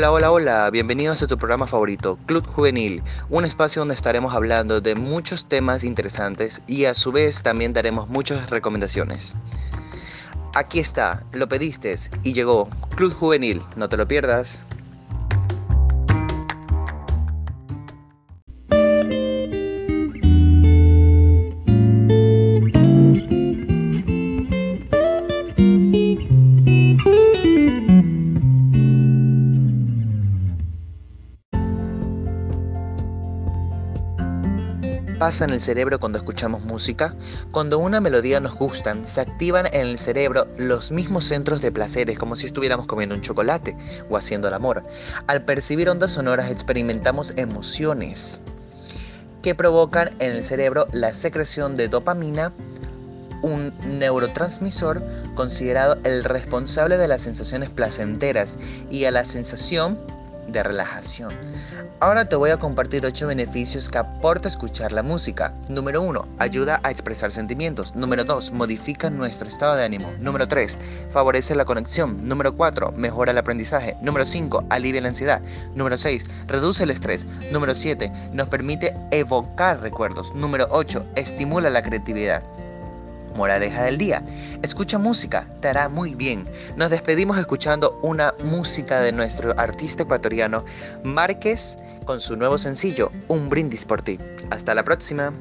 Hola, hola, hola, bienvenidos a tu programa favorito, Club Juvenil, un espacio donde estaremos hablando de muchos temas interesantes y a su vez también daremos muchas recomendaciones. Aquí está, lo pediste y llegó, Club Juvenil, no te lo pierdas. Pasa en el cerebro cuando escuchamos música? Cuando una melodía nos gusta, se activan en el cerebro los mismos centros de placeres, como si estuviéramos comiendo un chocolate o haciendo el amor. Al percibir ondas sonoras experimentamos emociones que provocan en el cerebro la secreción de dopamina, un neurotransmisor considerado el responsable de las sensaciones placenteras y a la sensación de relajación. Ahora te voy a compartir 8 beneficios que aporta escuchar la música. Número 1. Ayuda a expresar sentimientos. Número 2. Modifica nuestro estado de ánimo. Número 3. Favorece la conexión. Número 4. Mejora el aprendizaje. Número 5. Alivia la ansiedad. Número 6. Reduce el estrés. Número 7. Nos permite evocar recuerdos. Número 8. Estimula la creatividad. Moraleja del día. Escucha música, te hará muy bien. Nos despedimos escuchando una música de nuestro artista ecuatoriano Márquez con su nuevo sencillo, Un brindis por ti. Hasta la próxima.